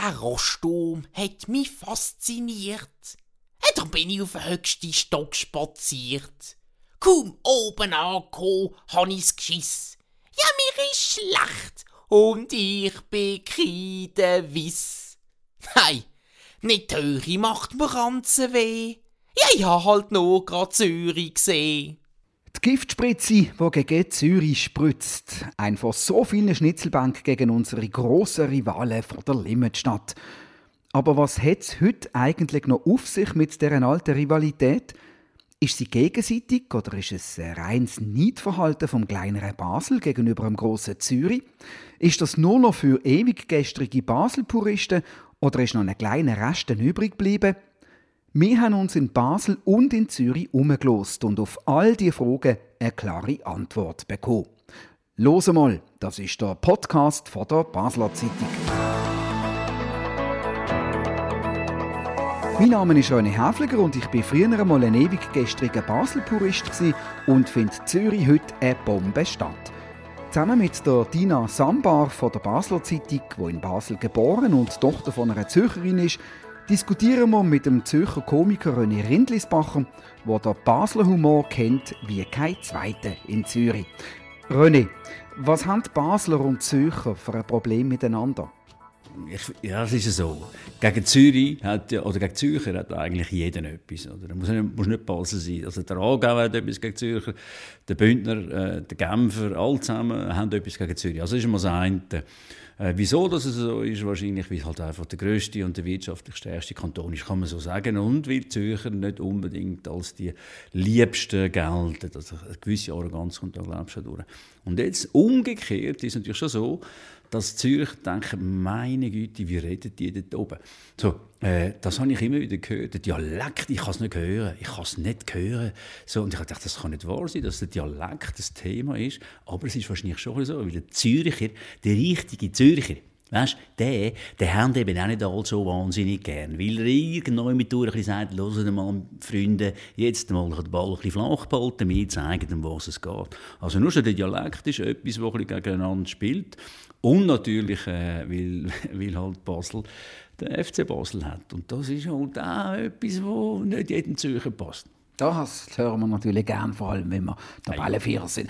der Roststurm hat mich fasziniert. Da bin ich auf den höchsten Stock spaziert. Kaum oben angekommen, han ich's geschiss. Ja, mir ist schlecht und ich bin keine Wiss. Nein, nicht Zürich macht mir ganze weh. Ja, ich hab halt nur grad Zürich gesehen. Die Giftspritze, die gegen Zürich spritzt. Ein von so vielen Schnitzelbank gegen unsere grossen Rivalen von der Limmatstadt. Aber was hat es heute eigentlich noch auf sich mit deren alten Rivalität? Ist sie gegenseitig oder ist es ein reines Neidverhalten vom kleineren Basel gegenüber dem grossen Zürich? Ist das nur noch für ewig gestrige Basel-Puristen oder ist noch ein kleiner Rest übrig geblieben? Wir haben uns in Basel und in Zürich umgelost und auf all diese Fragen eine klare Antwort bekommen. Los mal, das ist der Podcast von der Basler Zeitung. Mein Name ist René Häfliger und ich bin früher einmal ein ewig gestriger Basel-Purist und finde Zürich heute eine Bombestadt. Zusammen mit der Dina Sambar von der Basler Zeitung, die in Basel geboren und Tochter von einer Zürcherin ist, diskutieren wir mit dem Zürcher Komiker René Rindlisbacher, der den Basler Humor kennt wie kein zweiter in Zürich. René, was haben Basler und Zürcher für ein Problem miteinander? Ich, ja, es ist so. Gegen Zürich hat, oder gegen Zürcher hat eigentlich jeder etwas. Oder? Da muss nicht, muss nicht Basel sein. Also der Aargau hat etwas gegen Zürcher, der Bündner, äh, der Genfer, alle zusammen haben etwas gegen Zürich. Also das ist mal das eine. Äh, wieso das so ist, wahrscheinlich, weil halt einfach der grösste und der wirtschaftlich stärkste Kanton ist, kann man so sagen. Und weil Zürcher nicht unbedingt als die Liebsten gelten. Also eine gewisse Arroganz kommt da, glaube ich, schon durch. Und jetzt umgekehrt ist es natürlich schon so, dass Zürich denken, meine Güte, wie reden die dort oben? So, äh, das habe ich immer wieder gehört. Der Dialekt, ich kann es nicht hören. Ich kann es nicht hören. So, und ich dachte, das kann nicht wahr sein, dass der Dialekt das Thema ist. Aber es ist wahrscheinlich schon so, weil der Züricher, der richtige Züricher, Weißt du, der, der haben eben auch nicht alle so wahnsinnig gern. Weil er irgendwann mit durch sagt, hören mal, Freunde, jetzt mal den Ball ein bisschen flach behalten, wir zeigen dem, was es geht. Also nur schon der Dialekt ist etwas, das ein bisschen gegeneinander spielt. Und natürlich, äh, weil, weil halt Basel den FC Basel hat. Und das ist halt auch etwas, das nicht jedem Zürcher passt. Das hören wir natürlich gern, vor allem wenn wir Tabellenvierer sind.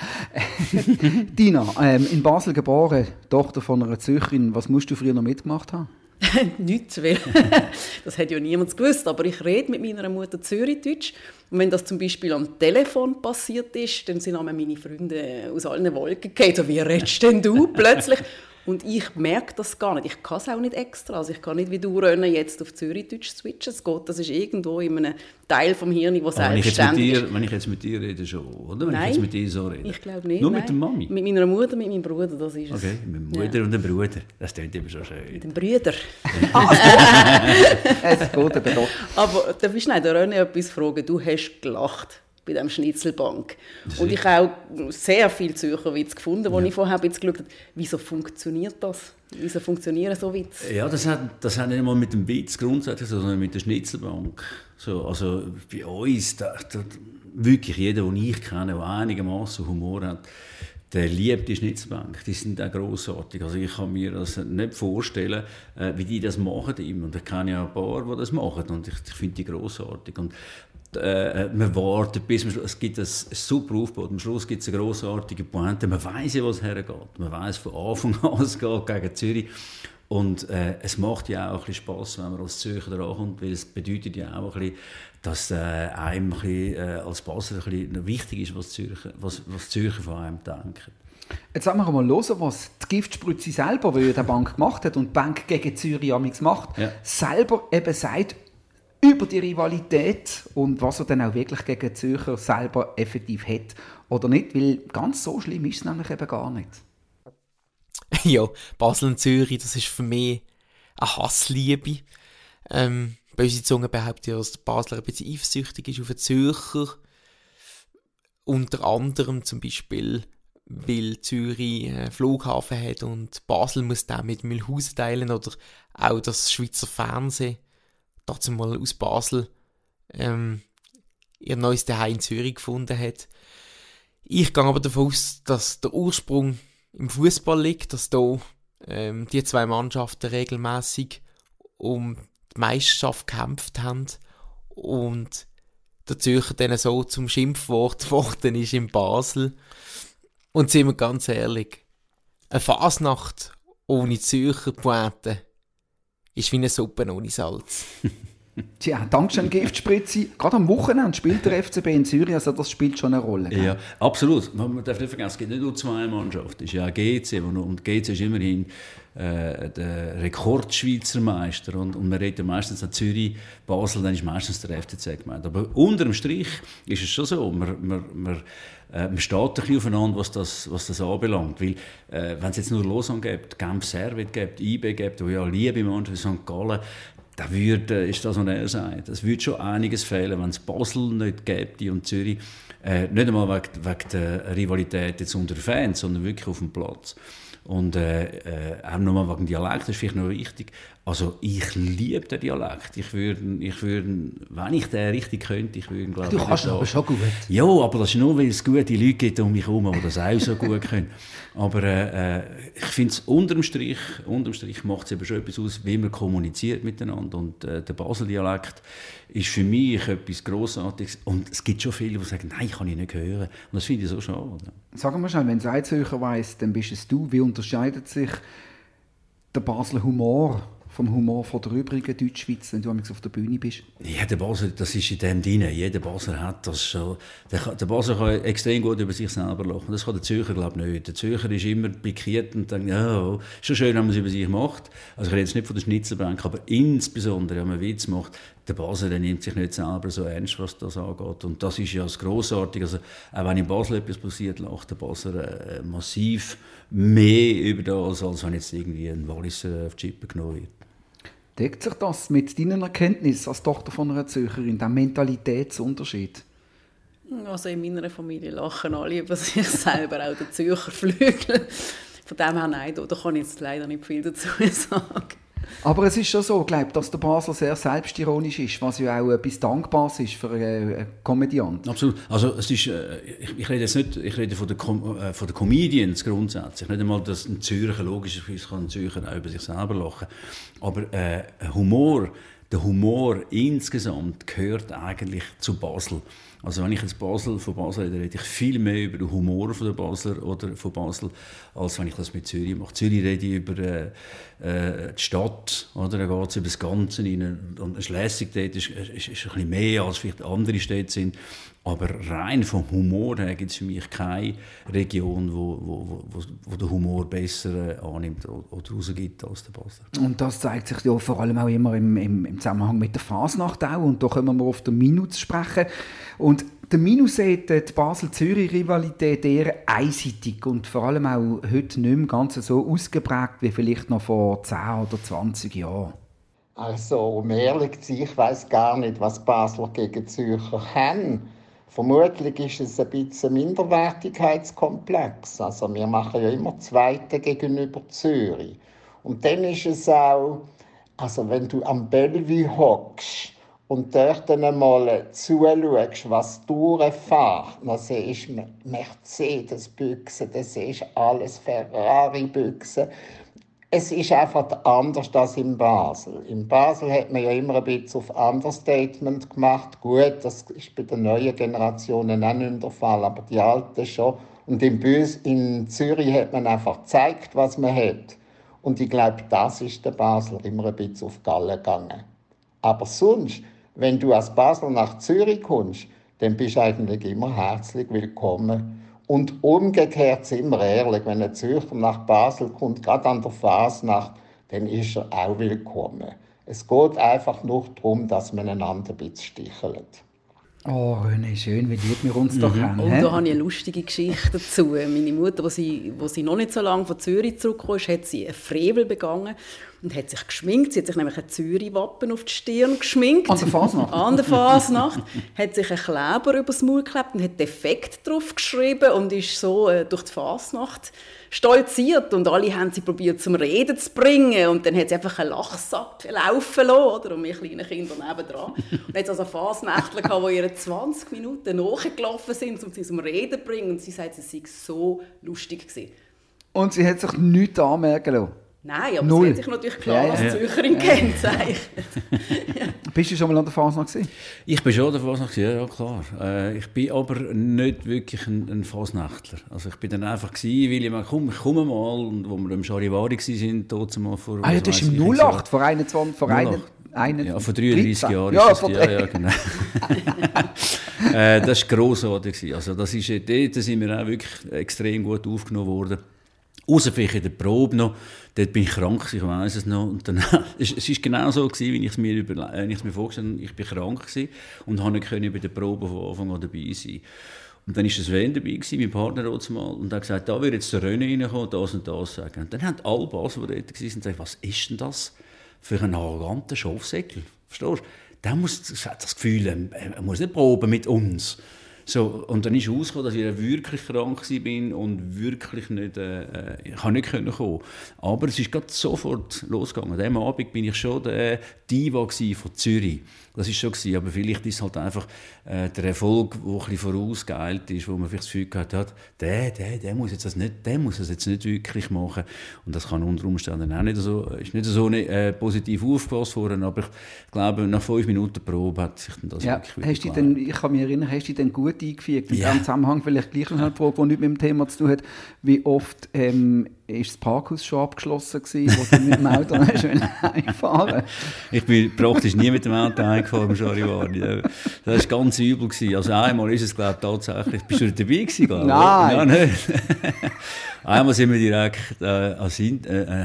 Dina, ähm, in Basel geboren, Tochter von einer Zürcherin. Was musst du früher noch mitgemacht haben? Nichts, weil das hat ja niemand gewusst. Aber ich rede mit meiner Mutter Zürichdeutsch. Und wenn das zum Beispiel am Telefon passiert ist, dann sind meine Freunde aus allen Wolken gefallen. So, wie redest denn du plötzlich? Und ich merke das gar nicht. Ich kann es auch nicht extra. Also ich kann nicht wie du rennen, jetzt auf Zürichdeutsch switchen. Es geht, das ist irgendwo in einem Teil vom Hirn, wo selbstständig ist. Wenn ich jetzt mit dir rede, schon, oder? Wenn nein, ich jetzt mit dir so rede? ich glaube nicht. Nur nein. mit der Mami? Mit meiner Mutter, mit meinem Bruder, das ist es. Okay, mit der Mutter ja. und dem Bruder. Das klingt immer so schön. Mit dem Brüder. es geht aber doch. Aber darf ich schnell der René etwas fragen? Du hast gelacht bei diesem Schnitzelbank. Und ich habe auch sehr viele Zürcher Witze gefunden, wo ja. ich vorher jetzt geschaut habe, wieso funktioniert das? Wieso funktionieren so Witze? Ja, das hat, das hat nicht mal mit dem Witz grundsätzlich, sondern mit der Schnitzelbank. So, also bei uns, da, da, wirklich jeder, den ich kenne, der einigermaßen Humor hat, der liebt die Schnitzelbank. Die sind auch grossartig. Also ich kann mir das nicht vorstellen, äh, wie die das machen. Und ich kenne ja ein paar, die das machen. Und ich, ich finde die grossartig. Und äh, man wartet bis man, es gibt ein, ein super Aufbau. Am Schluss gibt es eine grossartige Pointe. Man weiß ja, was hergeht. Man weiß von Anfang an, es geht gegen Zürich. Und äh, es macht ja auch ein bisschen Spass, wenn man als Zürcher drankommt, weil es bedeutet ja auch ein bisschen, dass äh, einem ein bisschen, äh, als Basler ein bisschen wichtig ist, was Zürcher, was, was Zürcher von einem denken. Jetzt sagen wir mal hören, was die Giftspritze selber, die die Bank gemacht hat und die Bank gegen Zürich macht, ja. selber eben sagt, über die Rivalität und was er dann auch wirklich gegen Zürcher selber effektiv hat oder nicht, weil ganz so schlimm ist es nämlich eben gar nicht. Ja, Basel und Zürich, das ist für mich eine Hassliebe. Ähm, böse Zunge behauptet ja, dass der Basler ein bisschen eifersüchtig ist auf den Zürcher. Unter anderem zum Beispiel, weil Zürich einen Flughafen hat und Basel muss den mit Mühlhausen teilen oder auch das Schweizer Fernsehen dazu mal aus Basel ähm, ihr neues Zuhause in Zürich gefunden hat. Ich gehe aber davon aus, dass der Ursprung im Fußball liegt, dass da ähm, die zwei Mannschaften regelmäßig um die Meisterschaft gekämpft haben und der Zürcher dann so zum Schimpfwort geworden ist in Basel. Und sind wir ganz ehrlich, eine Fasnacht ohne Zürcher Pointe ist wie eine Suppe ohne Salz. Tja, Dankeschön Giftspritze. Gerade am Wochenende spielt der FCB in Zürich, also das spielt schon eine Rolle. Ja, absolut. Man darf nicht vergessen, es gibt nicht nur zwei Mannschaften. Es ist ja GC und GC ist immerhin äh, der Rekordschweizer Meister und, und man redet ja meistens an Zürich, Basel, dann ist meistens der FCZ gemeint. Aber unterm Strich ist es schon so, man, man, man, äh, man steht ein bisschen aufeinander, was das, was das anbelangt. Weil, äh, wenn es jetzt nur Lausanne gibt, Genf Servet gibt, IB gibt, wo ja liebe Mannschaft St. Gallen, da würde, ist das, was er sagt, es würde schon einiges fehlen, wenn es Basel nicht gäbe und Zürich. Äh, nicht einmal wegen, wegen der Rivalität jetzt unter Fans, sondern wirklich auf dem Platz. Und äh, äh, auch nochmal wegen Dialekt, das ist vielleicht noch wichtig. Also ich liebe den Dialekt. Ich würde, ich würde, wenn ich den richtig könnte, ich würde glaube Du kannst aber schon gut. Ja, aber das ist nur, weil es gute Leute gibt um mich herum, die das auch so gut können. Aber äh, äh ich finde es unterm Strich, unterm Strich macht es eben schon etwas aus, wie man kommuniziert miteinander. Und äh, der Basel-Dialekt ist für mich etwas Grossartiges. Und es gibt schon viele, die sagen, nein, kann ich nicht hören. Und das finde ich so schade. Sag mal schnell, wenn es ein Zürcher weiss, dann bist es du. Wie unterscheidet sich der Basler Humor vom Humor von der übrigen Deutschschweiz, wenn du auf der Bühne bist? Ja, der Basler, das ist in dem drin. Jeder Basler hat das schon. Der, der Basler kann extrem gut über sich selber lachen. Das kann der Zürcher, glaube ich, nicht. Der Zürcher ist immer pikiert und denkt, ja, oh, ist schon schön, wenn man es über sich macht. Also ich rede jetzt nicht von der Schnitzelbank, aber insbesondere, wenn man Witz macht, der Basel der nimmt sich nicht selber so ernst, was das angeht. Und das ist ja das Grossartige. Also, auch wenn in Basel etwas passiert, lacht der Basel äh, massiv mehr über das, als wenn jetzt irgendwie ein Walliser auf die Chippe genommen wird. Deckt sich das mit deinen Erkenntnissen als Tochter von einer Zürcherin, der Mentalitätsunterschied? Also in meiner Familie lachen alle über sich selber, auch der Zürcher Flügel. Von dem her nein, da kann ich jetzt leider nicht viel dazu sagen. Aber es ist schon so, glaube dass der Basel sehr selbstironisch ist, was ja auch etwas Dankbares ist für einen Komödiant. Absolut. Also es ist, äh, ich, ich, rede jetzt nicht, ich rede von den, äh, von den Comedians grundsätzlich. Nicht einmal, dass ein Zürcher, logischerweise kann ein Zürcher auch über sich selber lachen. Aber äh, Humor, der Humor insgesamt gehört eigentlich zu Basel. Also wenn ich jetzt Basel von Basel rede, rede ich viel mehr über den Humor von der Basler oder von Basel, als wenn ich das mit Zürich mache. Zürich rede ich über äh, äh die Stadt, oder? da geht es über das Ganze rein. Und Schleswig dort ist, ist, ist ein bisschen mehr, als vielleicht andere Städte sind. Aber rein vom Humor her gibt es für mich keine Region, wo, wo, wo, wo der Humor besser äh, annimmt oder rausgibt als der Basler. Und das zeigt sich ja vor allem auch immer im, im, im Zusammenhang mit der Fasnacht auch. Und da können wir auf den Minus sprechen. Und der Minus sieht die Basel-Zürich-Rivalität eher einseitig und vor allem auch heute nicht mehr ganz so ausgeprägt wie vielleicht noch vor 10 oder 20 Jahren. Also, um ehrlich zu sein, ich weiß gar nicht, was Basler gegen Zürcher haben. Vermutlich ist es ein bisschen Minderwertigkeitskomplex. Also wir machen ja immer Zweite gegenüber Zürich. Und dann ist es auch, also wenn du am Bellevue hockst und dort einmal zuschaust, was durchfährt, dann siehst du Mercedes-Büchse, dann siehst du alles Ferrari-Büchse es ist einfach anders als in Basel. In Basel hat man ja immer ein bisschen auf Understatement gemacht. Gut, das ist bei den neuen Generationen auch nicht der Fall, aber die alten schon. Und in, Büs in Zürich hat man einfach gezeigt, was man hat. Und ich glaube, das ist der Basler immer ein bisschen auf Galle gegangen. Aber sonst, wenn du als Basler nach Zürich kommst, dann bist du eigentlich immer herzlich willkommen und umgekehrt sind wir ehrlich, wenn ein Zürcher nach Basel kommt, gerade an der Fasnacht, dann ist er auch willkommen. Es geht einfach nur darum, dass man einander ein bisschen stichelt. Oh, René, schön, wie lieb wir uns mhm. doch haben. Und da habe ich eine lustige Geschichte dazu. Meine Mutter, als sie, als sie noch nicht so lange von Zürich zurückkam, hat sie einen Frevel begangen und hat sich geschminkt. Sie hat sich nämlich ein Zürich-Wappen auf die Stirn geschminkt. An der Fasnacht? An der Fasnacht. hat sich einen Kleber übers Maul geklebt und hat «Defekt» drauf geschrieben und ist so äh, durch die Fasnacht stolziert. Und alle haben sie probiert zum Reden zu bringen. Und dann hat sie einfach einen Lachsack laufen lassen, oder? Und wir kleinen Kinder nebendran. Und jetzt also Fasnächtler gehabt, die ihre 20 Minuten nachgelaufen sind, um sie zum Reden zu bringen. Und sie sagt, es sei so lustig gewesen. Und sie hat sich nichts anmerken lassen? Nein, aber Null. es hat sich natürlich klar ja, als ja. Zürcherin ja. kennzeichnet. Bist du schon mal an der Fasnacht gewesen? Ich bin schon an der Fasnacht, ja, ja klar. Äh, ich bin aber nicht wirklich ein, ein Fasnachtler. Also ich bin dann einfach gewesen, weil ich mal, komm, ich komme mal, und wo wir im Charivari waren, dort mal vor... Ah ja, das ist im 08, vor 21, vor 08. Einen ja, vor 33 Jahren ja, ist es, ja, ja, genau. äh, das war grossartig. Also das ist, dort sind wir auch wirklich extrem gut aufgenommen worden. Außer vielleicht in der Probe noch. Dort bin ich krank, ich weiß es noch. Und dann, es war genau so, gewesen, wie ich es mir, äh, mir vorgestellt habe. Ich bin krank und konnte nicht bei der Probe von Anfang an dabei sein. Und dann war Sven dabei, gewesen, mein Partner mal, und hat gesagt, da wird jetzt der René reinkommen, das und das sagen. Und dann haben alle Basel, die dort waren, gesagt, was ist denn das für einen arroganten Schafsäckel? Verstehst du? Der muss, das Gefühl, er muss nicht proben mit uns. So, und dann ist rausgekommen, dass ich wirklich krank war und wirklich nicht, äh, äh ich kann nicht kommen. Aber es ist gerade sofort losgegangen. An diesem Abend bin ich schon der Diva von Zürich. Das ist schon gewesen, aber vielleicht ist halt einfach äh, der Erfolg, der ein bisschen vorausgeeilt ist, wo man vielleicht das Gefühl gehabt hat, der, der, der muss jetzt das nicht, der muss das jetzt nicht wirklich machen. Und das kann unter Umständen auch nicht so, ist nicht so äh, positiv aufgefasst worden, aber ich glaube, nach fünf Minuten Probe hat sich das ja, wirklich hast du denn, Ich kann mich erinnern, hast du denn gut eingefügt? In ja. diesem Zusammenhang vielleicht gleich noch eine Frage, die nicht mit dem Thema zu tun hat. Wie oft ähm, ist das Parkhaus schon abgeschlossen gewesen, wo du mit dem Auto einfahren Ich bin praktisch nie mit dem Auto eingefahren im Charivari. Das war ganz übel. Gewesen. Also einmal ist es, glaube ich, tatsächlich... Bist du dabei gewesen, glaube ich? Nein! Ja, nicht. Einmal sind wir direkt, äh, als, äh,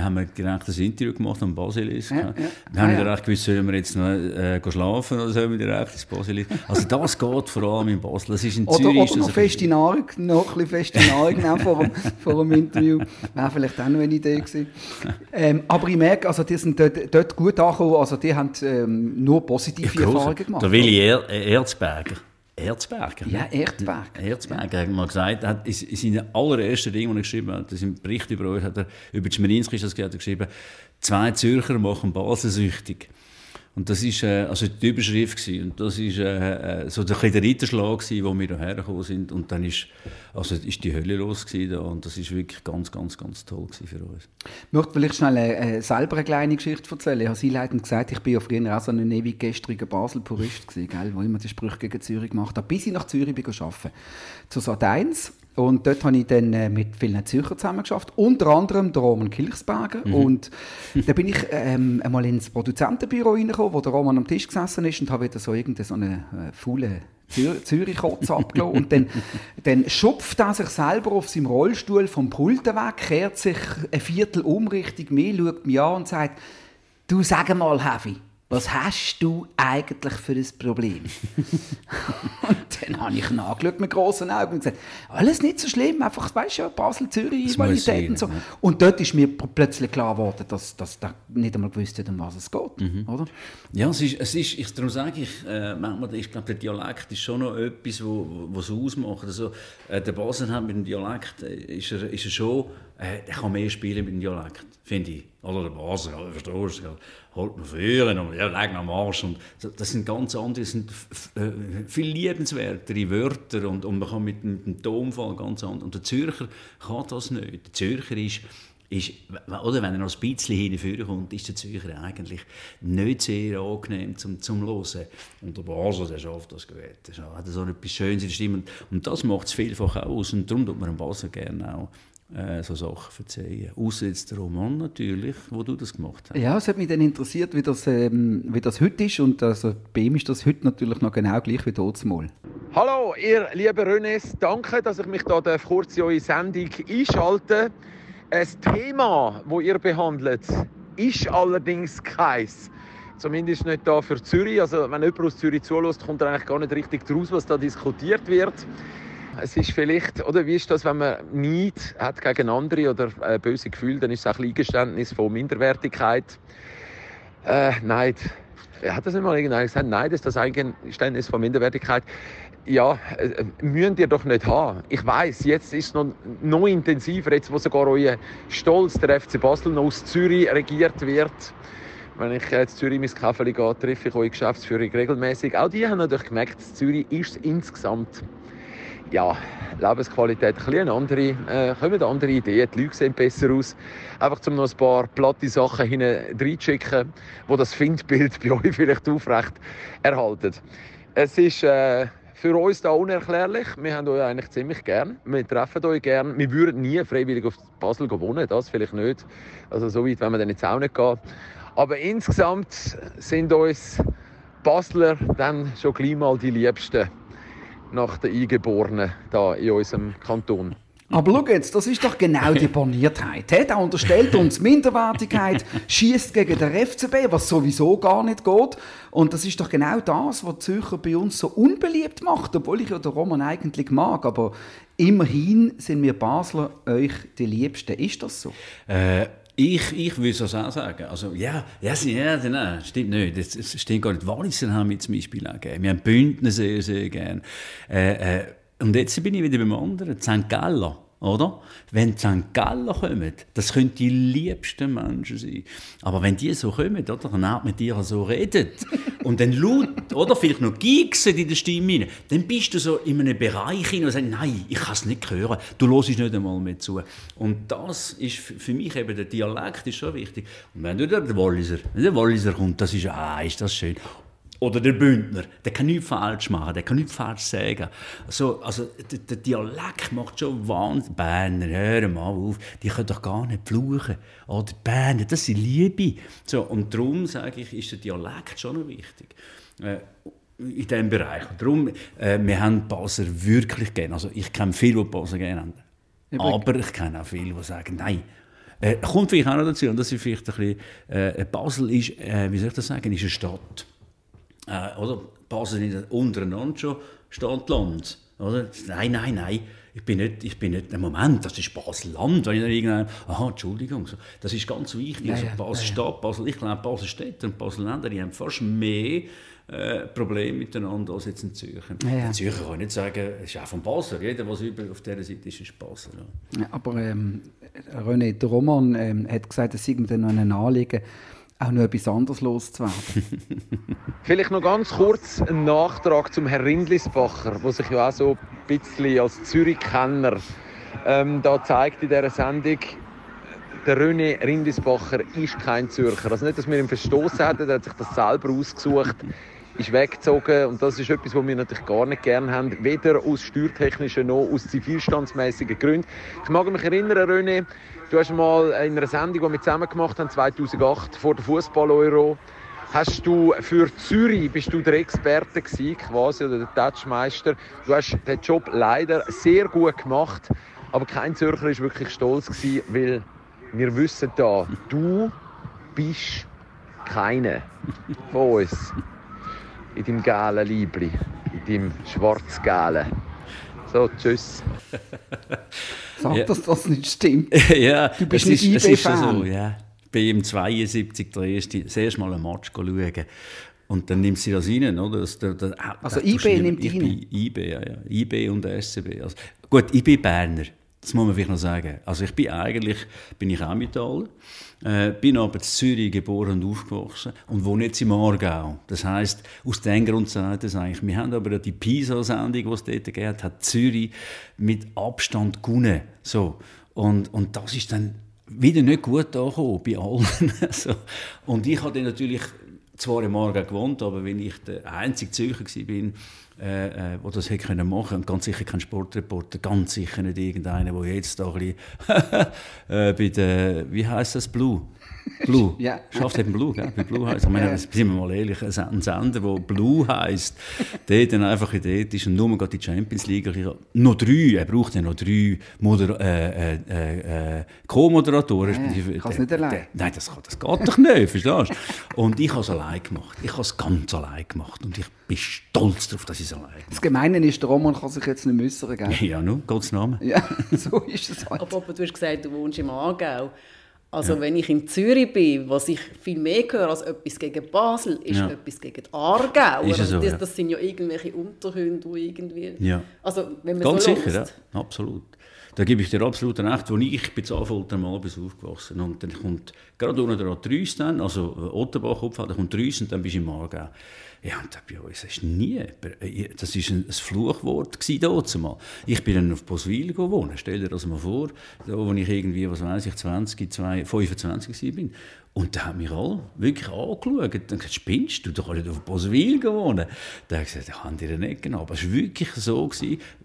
haben wir direkt ein Interview gemacht am Basilisk. Ja, ja. Wir haben ah, direkt gewusst, sollen wir jetzt noch äh, schlafen oder sollen wir direkt ins Basilisk. Also das geht vor allem in Basel. Das ist in Zürich... Oder noch feste Nahrung, noch ein bisschen feste Nahrung vor, dem, vor dem Interview. Vielleicht auch noch eine Idee gewesen. Ähm, aber ich merke, also die sind dort, dort gut angekommen, also die haben ähm, nur positive ja, Erfahrungen gemacht. Der Willi er Erzberger. Erzberger. Ja, Erzberger. Erzberger hat mal gesagt, hat, in seinen allerersten Ding, die er geschrieben hat, das im Bericht über euch, hat er, über Schmerinski das geschrieben, zwei Zürcher machen Basel süchtig. Und das war äh, also die Überschrift gewesen. und das war äh, äh, so der, der Reiterschlag gewesen, wo wir hierher gekommen sind und dann ist, also ist die Hölle los gewesen da und das ist wirklich ganz, ganz, ganz toll für uns. Ich möchte vielleicht schnell äh, selber eine kleine Geschichte erzählen. Ich habe Sie leitend gesagt, ich bin ja früher auch so ein ewig gestriger Basel-Purist gewesen, gell, wo immer die Sprüche gegen Zürich gemacht habe, bis ich nach Zürich bin arbeiten. Zu Sat 1 und dort habe ich dann äh, mit vielen Zürcher zusammengearbeitet, unter anderem der Roman Kilchsberger. Mhm. Und da bin ich ähm, einmal ins Produzentenbüro reingekommen, wo der Roman am Tisch gesessen ist und habe wieder so irgendeine so eine äh, faule Zürich-Kotz abgelassen. Und dann, dann schupft er sich selber auf seinem Rollstuhl vom Pult weg, kehrt sich ein Viertel um Richtung mir, schaut mich an und sagt, du sag mal, Heavy, was hast du eigentlich für ein Problem? und dann habe ich nachgeschaut mit großen Augen und gesagt, alles nicht so schlimm, einfach, weißt du, Basel, Zürich, Rivalität und so. Und dort ist mir plötzlich klar geworden, dass, dass der nicht einmal gewusst hat, um was es geht, mhm. oder? Ja, es ist, es ist ich, darum sage ich, äh, manchmal, ich glaube, der Dialekt ist schon noch etwas, wo, wo, ausmacht. Also, äh, der Basel hat mit dem Dialekt, äh, ist er, ist er schon, äh, er kann mehr spielen mit dem Dialekt, finde ich. Oder der Basel, ja, verstehst du, holt man führen und ja, leg am Arsch. Und das sind ganz andere, das sind äh, viel liebenswertere Wörter und, und man kann mit, mit dem Tonfall ganz anders. Und der Zürcher kann das nicht. Der Zürcher ist, ist oder wenn er noch ein bisschen hinführen kommt, ist der Zürcher eigentlich nicht sehr angenehm zum, zum Hören. Und der Basel, der schafft das gut. Der hat so etwas Schönes in der Stimme. Und das macht es vielfach aus. Und darum tut man den Basel gerne auch äh, so Sachen verzeihen. Außer jetzt der Roman natürlich, wo du das gemacht hast. Ja, es hat mich dann interessiert, wie das, ähm, wie das heute ist. Und also, bei ihm ist das heute natürlich noch genau gleich wie dort mal. Hallo, ihr lieben Renés. Danke, dass ich mich da kurz in eure Sendung einschalte. Ein Thema, das ihr behandelt, ist allerdings keins. Zumindest nicht da für Zürich. Also, wenn jemand aus Zürich zulässt, kommt er eigentlich gar nicht richtig draus, was da diskutiert wird. Es ist vielleicht, oder wie ist das, wenn man Neid hat gegen andere oder äh, böse Gefühle, dann ist es auch ein Eingeständnis von Minderwertigkeit. Äh, Neid. Hat das nicht mal irgendeiner gesagt? Nein, das ist das Eingeständnis von Minderwertigkeit. Ja, äh, müsst ihr doch nicht haben. Ich weiß, jetzt ist es noch, noch intensiver, jetzt wo sogar euer Stolz, der FC Basel, noch aus Zürich regiert wird. Wenn ich jetzt Zürich mein Kaffee gehe, treffe ich eure Geschäftsführung regelmäßig. Auch die haben natürlich gemerkt, Zürich ist insgesamt ja, Lebensqualität ein bisschen andere, äh, kommen andere Ideen, die Leute sehen besser aus. Einfach um noch ein paar platte Sachen hinein reinzuschicken, die das Findbild bei euch vielleicht aufrecht erhalten. Es ist äh, für uns da unerklärlich. Wir haben euch eigentlich ziemlich gern. Wir treffen euch gern. Wir würden nie freiwillig auf Basel wohnen, das vielleicht nicht. Also so weit wenn wir dann jetzt auch nicht gehen. Aber insgesamt sind uns Basler dann schon gleich mal die Liebsten nach den Eingeborenen da in unserem Kanton. Aber schau jetzt, das ist doch genau die Borniertheit. Er unterstellt uns Minderwertigkeit, schießt gegen den FCB, was sowieso gar nicht geht. Und das ist doch genau das, was die Zürcher bei uns so unbeliebt macht, obwohl ich ja den Roman eigentlich mag. Aber immerhin sind wir Basler euch die Liebsten. Ist das so? Äh, ich, ich würde es auch sagen. Also, ja, ja, ja, nein, stimmt nicht. Das, das stimmt gar nicht. Walliser haben wir zum Beispiel auch gerne. Wir haben Bündner sehr, sehr gerne. Äh, äh, und jetzt bin ich wieder beim anderen, St. Galler. Oder? Wenn St. Galler kommen, das können die liebsten Menschen sein. Aber wenn die so kommen, oder, dann mit dir so redet und dann laut, oder vielleicht noch giegsen in der Stimme rein, dann bist du so in einem Bereich hin und sagst, nein, ich kann es nicht hören, du hörst nicht einmal mehr zu. Und das ist für mich eben, der Dialekt ist schon wichtig. Und wenn du der Walliser, wenn der Walliser kommt, das ist, ah, ist das schön. Oder der Bündner, der kann nichts falsch machen, der kann nichts falsch sagen. Also, also der, der Dialekt macht schon Wahnsinn. Berner, hör mal auf, die können doch gar nicht fluchen. Oder Berner, das sind Liebe. So, und darum, sage ich, ist der Dialekt schon noch wichtig. Äh, in diesem Bereich. Und darum, äh, wir haben Basel wirklich gerne. Also ich kenne viele, die Basel gerne haben. Aber ich kenne auch viele, die sagen, nein, äh, kommt vielleicht auch noch dazu, und das ist vielleicht ein bisschen, äh, Basel ist, äh, wie soll ich das sagen, ist eine Stadt äh, oder? Basel nicht untereinander schon steht Land. Oder? Nein, nein, nein. Ich bin nicht, ich bin nicht, Moment, das ist Basel-Land. Wenn ich dann irgendwann, aha, Entschuldigung, das ist ganz wichtig. Ja, also Basel-Stadt, Basel, ich glaube, Basel-Städte und Basel-Länder, die haben fast mehr äh, Probleme miteinander als jetzt in Zürich. Ja, ja. In Zürich kann ich nicht sagen, es ist auch von Basel. Jeder, was über auf dieser Seite ist, ist Basel. Ja. aber ähm, René, der Roman ähm, hat gesagt, es sei mir dann noch ein Anliegen, auch noch etwas anderes loszuwerden. Vielleicht noch ganz kurz ein Nachtrag zum Herrn Rindlisbacher, der sich ja auch so ein bisschen als Zürich-Kenner ähm, da zeigt in dieser Sendung. Der René Rindlisbacher ist kein Zürcher. Also nicht, dass wir ihn verstoßen hätten, er hat sich das selber ausgesucht ist weggezogen und das ist etwas, was wir natürlich gar nicht gerne haben, weder aus steuertechnischen noch aus zivilstandsmäßigen Gründen. Ich mag mich erinnern, René, du hast mal in einer Sendung, die wir zusammen gemacht haben, 2008 vor der Fußball-Euro, hast du für Zürich bist du der Experte gewesen, quasi oder der Touchmeister. Du hast den Job leider sehr gut gemacht, aber kein Zürcher ist wirklich stolz gewesen, weil wir wissen da, du bist keiner von uns in deinem gelben Liebli, in deinem schwarz-gelben. So, tschüss. Sag, ja. dass das nicht stimmt. ja, du bist nicht ist, IB fan so, ja. Ich bin im 72 der erste, das erste Mal ein Match schauen. Und dann nimmt sie das rein, oder? Das, der, der, also IB nimmt rein? IB, ja, ja. IB und SCB. Also, gut, ich bin Berner. Das muss man vielleicht noch sagen. Also ich bin eigentlich bin ich Emmentaler, äh, bin aber in Zürich geboren und aufgewachsen und wohne jetzt im Aargau. Das heißt, aus dem Grund sagt es eigentlich, wir haben aber die PISA-Sendung, die es dort gegeben hat, Zürich mit Abstand gewonnen. So. Und, und das ist dann wieder nicht gut angekommen bei allen. so. Und ich habe natürlich zwar im Aargau gewohnt, aber wenn ich der einzige Zürcher war, äh, äh, wo das hätte können machen und ganz sicher kein Sportreporter, ganz sicher nicht irgendeiner, der jetzt da ein bisschen äh, bei der, wie heißt das, Blue? Blue. ja. Schafft eben Blue, gell? Bei Blue heisst. Ich meine, ja. sind wir mal ehrlich, ein Sender, der Blue heisst, der dann einfach dort ist und nur die Champions League. Noch drei, er braucht ja noch drei Moder äh, äh, äh, Co-Moderatoren. Ja, kann es nicht allein. Nein, das, das geht doch nicht, verstehst du? Und ich habe es allein gemacht. Ich habe es ganz allein gemacht. Und ich bin stolz darauf, dass ich es allein gemacht habe. Das Gemeine ist, der Roman kann sich jetzt nicht müssen, gell? Ja, nur, Gottes Namen. Ja, so ist es halt. Aber, aber du hast gesagt, du wohnst im Aargau. Also ja. wenn ich in Zürich bin, was ich viel mehr höre als etwas gegen Basel, ist ja. etwas gegen Aargau. Ist so, das, das, sind ja irgendwelche Untergründe, die irgendwie... Ja. Also wenn man Ganz so sicher, ja. absolut. Da gebe ich dir absolut recht, wo ich bin zu Affolter mal bis aufgewachsen und dann kommt gerade unten der Trüss also äh, Otterbach, Opfer, dann kommt Trüss und dann bist du im Aargau. Ja, und bei uns ist nie, äh, das war ein Fluchwort gewesen, mal. Ich bin dann auf Boswil gewohnt, stell dir das mal vor, da wo ich irgendwie, was weiß ich, 20, 2, 25 war. Und da haben mich alle wirklich angeschaut. Dann gesagt, spinnst du, du kannst nicht auf Boswil wohnen. Da habe ich gesagt, ich habe dir nicht genommen. Aber es war wirklich so,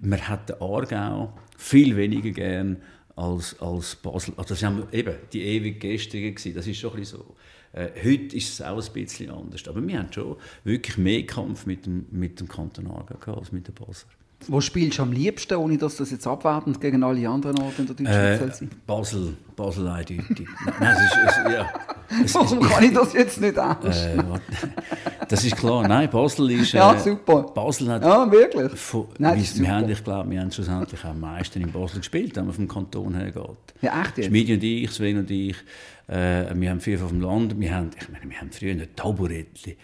man hat den Aargau viel weniger gern als, als Basel. Also das waren eben die ewig Gestrigen, das ist schon ein so. Äh, heute ist es auch ein bisschen anders. Aber wir haben schon wirklich mehr Kampf mit dem, mit dem Kanton Aargau als mit den Basler. Wo spielst du am liebsten, ohne dass das jetzt abwertend gegen alle anderen Orte in der Deutschschweiz äh, Basel, Basel eindeutig. Nein, es ist, es, ja. Es, Warum kann ich das jetzt nicht aus? Äh, das ist klar. Nein, Basel ist... Äh, ja, super. Basel hat... Ja, wirklich? Von, Nein, wir, wir haben, ich glaube, wir haben schlussendlich am meisten in Basel gespielt, wenn man vom Kanton her geht. Ja, echt jetzt? Schmidi und ich, Sven und ich. Äh, wir haben viel auf dem Land. Wir haben, ich meine, wir haben früher ein Taburettchen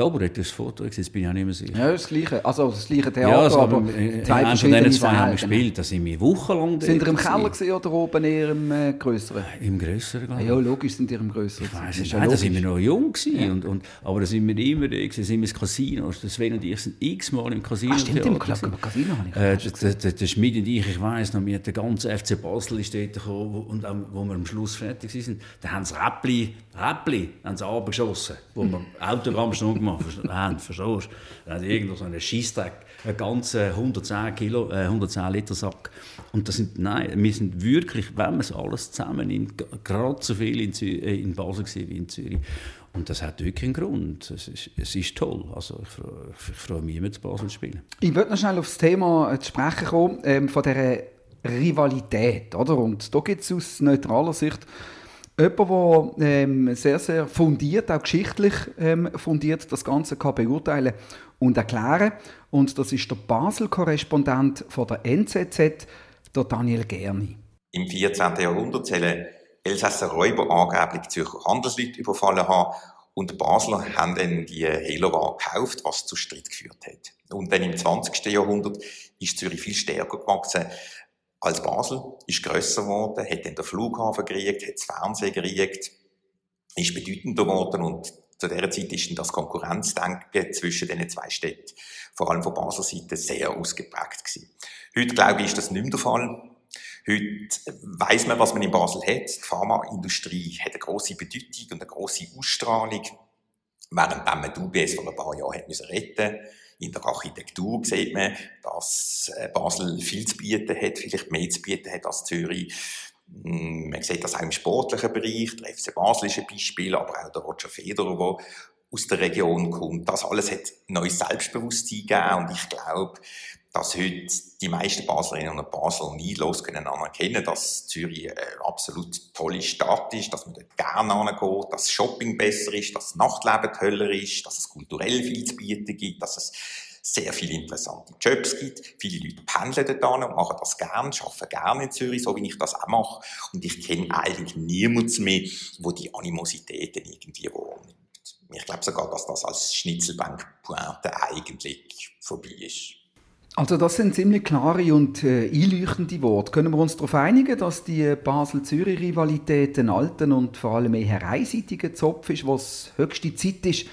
Oktober hat das Foto gesehen, jetzt bin ich auch nicht mehr sicher. Ja, das gleiche, also das gleiche Theater, ja, also, aber äh, zwei von diesen zwei haben wir gespielt, da sind wir wochenlang Sind ihr im Keller gesehen oder oben eher im äh, Größeren? Im Größeren, glaube ich. Ja, logisch sind ihr im Größeren. Ich weiss nicht, ja da sind wir noch jung gewesen, ja. und, und, aber da sind wir immer da gewesen, sind wir ins Casino, Sven und ich sind x-mal im Casino. Ah, stimmt, im Casino habe ich äh, der, Schmid und ich, ich weiss noch, wir der ganze FC Basel ist dort gekommen, und auch, wo wir am Schluss fertig waren, da haben sie Räppli, Räppli, haben sie abgeschossen, wo wir Autogrammstunde gemacht haben verstehst du? Dann hat irgendwo so einen Scheissdreck, einen ganzen 110, Kilo, äh, 110 Liter Sack. Und das sind, nein, wir sind wirklich, wenn man es alles zusammen nimmt, gerade so viel in, Zü äh, in Basel wie in Zürich. Und das hat wirklich einen Grund. Es ist, es ist toll. Also ich, freue, ich freue mich, mit Basel zu spielen. Ich würde noch schnell auf das Thema äh, zu sprechen kommen, ähm, von dieser Rivalität. Oder? Und da gibt es aus neutraler Sicht Jemand, der ähm, sehr, sehr fundiert, auch geschichtlich ähm, fundiert, das Ganze kann beurteilen und erklären. Und das ist der Basel-Korrespondent der NZZ, der Daniel Gerni. Im 14. Jahrhundert sollen Elsässer Räuber angeblich Zürcher Handelsleute überfallen haben und die Basler haben dann die Heloware gekauft, was zu Streit geführt hat. Und dann im 20. Jahrhundert ist Zürich viel stärker gewachsen als Basel, ist grösser geworden, hat dann den Flughafen gekriegt, hat das Fernsehen gekriegt, ist bedeutender geworden und zu dieser Zeit ist dann das Konkurrenzdenken zwischen diesen zwei Städten, vor allem von Basler Seite, sehr ausgeprägt gewesen. Heute, glaube ich, ist das nicht mehr der Fall. Heute weiss man, was man in Basel hat. Die Pharmaindustrie hat eine grosse Bedeutung und eine grosse Ausstrahlung. Während man die UBS vor ein paar Jahren hat retten in der Architektur sieht man, dass äh, Basel viel zu bieten hat, vielleicht mehr zu bieten hat als Zürich. Hm, man sieht das auch im sportlichen Bereich. Der FC Basel ist ein Beispiel, aber auch der Roger Federer, der aus der Region kommt. Das alles hat neues Selbstbewusstsein gegeben und ich glaube, dass heute die meisten Baslerinnen und Basler neidlos können anerkennen, dass Zürich eine absolut tolle Stadt ist, dass man dort gerne angeht, dass das Shopping besser ist, dass das Nachtleben toller ist, dass es kulturell viel zu bieten gibt, dass es sehr viele interessante Jobs gibt. Viele Leute pendeln dort und machen das gerne, arbeiten gerne in Zürich, so wie ich das auch mache. Und ich kenne eigentlich niemanden mehr, wo die Animositäten irgendwie wahrnimmt. Ich glaube sogar, dass das als Schnitzelbank-Pointe eigentlich vorbei ist. Also das sind ziemlich klare und äh, einleuchtende Worte. Können wir uns darauf einigen, dass die Basel-Zürich-Rivalität ein alten und vor allem eher einseitiger Zopf ist, was höchste Zeit ist,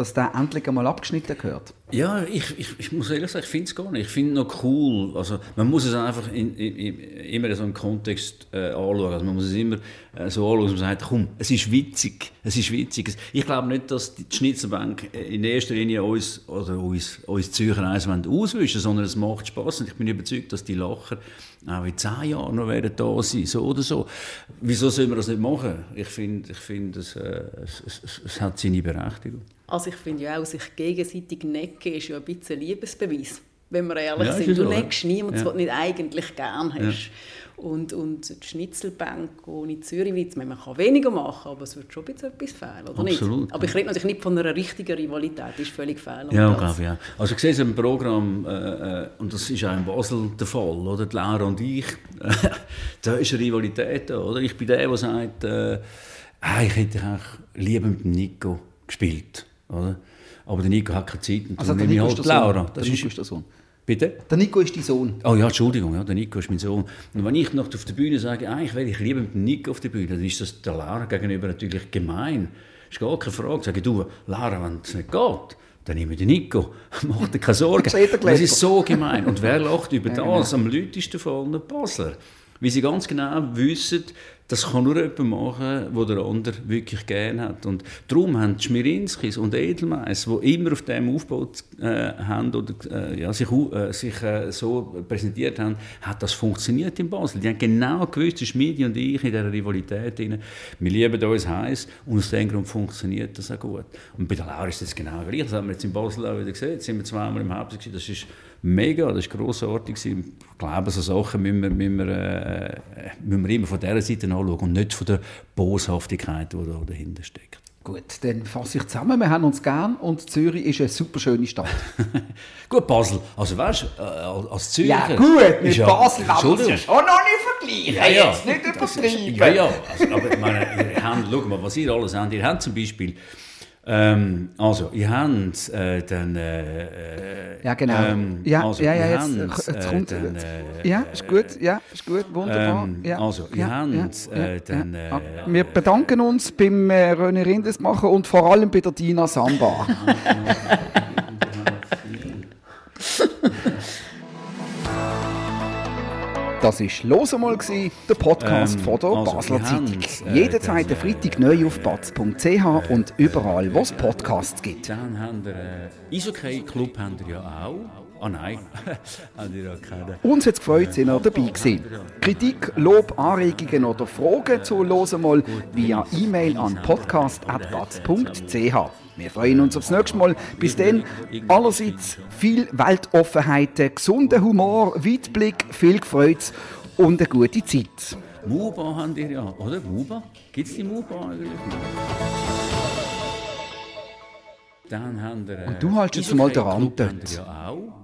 dass der endlich einmal abgeschnitten gehört? Ja, ich, ich, ich muss ehrlich sagen, ich finde es gar nicht. Ich finde es noch cool. Also, man muss es einfach in, in, immer in so einem Kontext äh, anschauen. Also, man muss es immer äh, so anschauen, dass man sagt, komm, es ist witzig. Es ist witzig. Ich glaube nicht, dass die Schnitzelbank in erster Linie uns, oder uns, uns Zürcher eins auswischen sondern es macht Spaß. Und ich bin überzeugt, dass die Lacher auch in zehn Jahren noch werden da sein, so oder so. Wieso sollen wir das nicht machen? Ich finde, ich find, es, äh, es, es, es hat seine Berechtigung. Also ich finde ja auch, sich gegenseitig necken ist ja ein bisschen Liebesbeweis. Wenn wir ehrlich ja, sind, du neckst niemanden, ja. den du nicht eigentlich gern hast. Ja. Und, und die Schnitzelbank, die in Zürich man kann weniger machen, aber es wird schon ein bisschen etwas fehlen, oder Absolut, nicht? Aber ich rede natürlich nicht von einer richtigen Rivalität, das ist völlig fehl. Ja, glaube ich. Ja. Also ich sehe es im Programm, äh, äh, und das ist auch in Basel der Fall, oder? Die Laura und ich, da ist eine Rivalität da, oder? Ich bin der, der sagt, äh, ah, ich hätte eigentlich lieber mit Nico gespielt. Oder? Aber der Nico hat keine Zeit. Und also der Nico halt ist der Laura. Das ist, ist der Sohn. Bitte? Der Nico ist dein Sohn. Oh ja, Entschuldigung, ja, der Nico ist mein Sohn. Und wenn ich noch auf der Bühne sage, eigentlich wäre ich lieber mit dem Nico auf der Bühne, dann ist das der Lara gegenüber natürlich gemein. Ist gar keine Frage. Sage du, Lara, wenn es nicht geht, dann nehme ich den Nico. Mach dir keine Sorgen. Das ist so gemein. Und wer lacht über das am lautesten von allen Basler? Weil sie ganz genau wissen, das kann nur jemand machen, der der andere wirklich gerne hat. Und darum haben die Schmirinskis und Edelmeiss, die immer auf dem aufgebaut äh, haben oder äh, ja, sich, äh, sich äh, so präsentiert haben, hat das funktioniert in Basel. Die haben genau gewusst, Schmidi und ich in dieser Rivalität drin, wir lieben uns heiß und aus dem Grund funktioniert das auch gut. Und bei der Laura ist das genau gleich. Das haben wir jetzt in Basel auch wieder gesehen. Jetzt sind wir zweimal im Herbst Das ist mega, das war grossartig. Ich glaube, so Sachen müssen wir, müssen wir, äh, müssen wir immer von dieser Seite anschauen und nicht von der Boshaftigkeit, die da dahinter steckt. Gut, dann fasse ich zusammen. Wir haben uns gern und Zürich ist eine super schöne Stadt. gut, Basel. Also weißt du, äh, als Zürcher... Ja gut, mit ja, Basel kann man es schon noch nicht vergleichen. Ja, ja. Jetzt nicht übertreiben. Ja, ja. Also, aber ich meine, ihr habt, schau mal, was ihr alles habt. Ihr habt zum Beispiel ähm, also, ihr habt äh, dann. Äh, äh, ja, genau. Ähm, ja, also, ja, ja, jetzt, habt, jetzt kommt. Dann, ja, ist gut, ja, ist gut, wunderbar. Ähm, ja, also, ihr ja, habt dann. Ja. Wir bedanken uns beim äh, René Rindesmacher und vor allem bei der Dina Samba. Das war «Los einmal», der Podcast ähm, von der also, Basler Zeitung. Äh, Jeden zweiten Freitag neu auf batz.ch und überall, wo es Podcasts gibt. Dann haben wir äh, Eishockey-Club ja auch. Oh nein, haben die ja keine. Uns hat es gefreut, sind ihr dabei gewesen. Kritik, Lob, Anregungen oder Fragen zu «Los einmal» via E-Mail an podcast.batz.ch. Wir freuen uns aufs nächste Mal. Bis dann, allerseits viel Weltoffenheit, gesunden Humor, Weitblick, viel Freude und eine gute Zeit. Muba haben die ja, oder? Muba? Gibt es die Muba eigentlich? Dann haben wir, äh, und du hältst jetzt mal der Rand dort. Ja auch.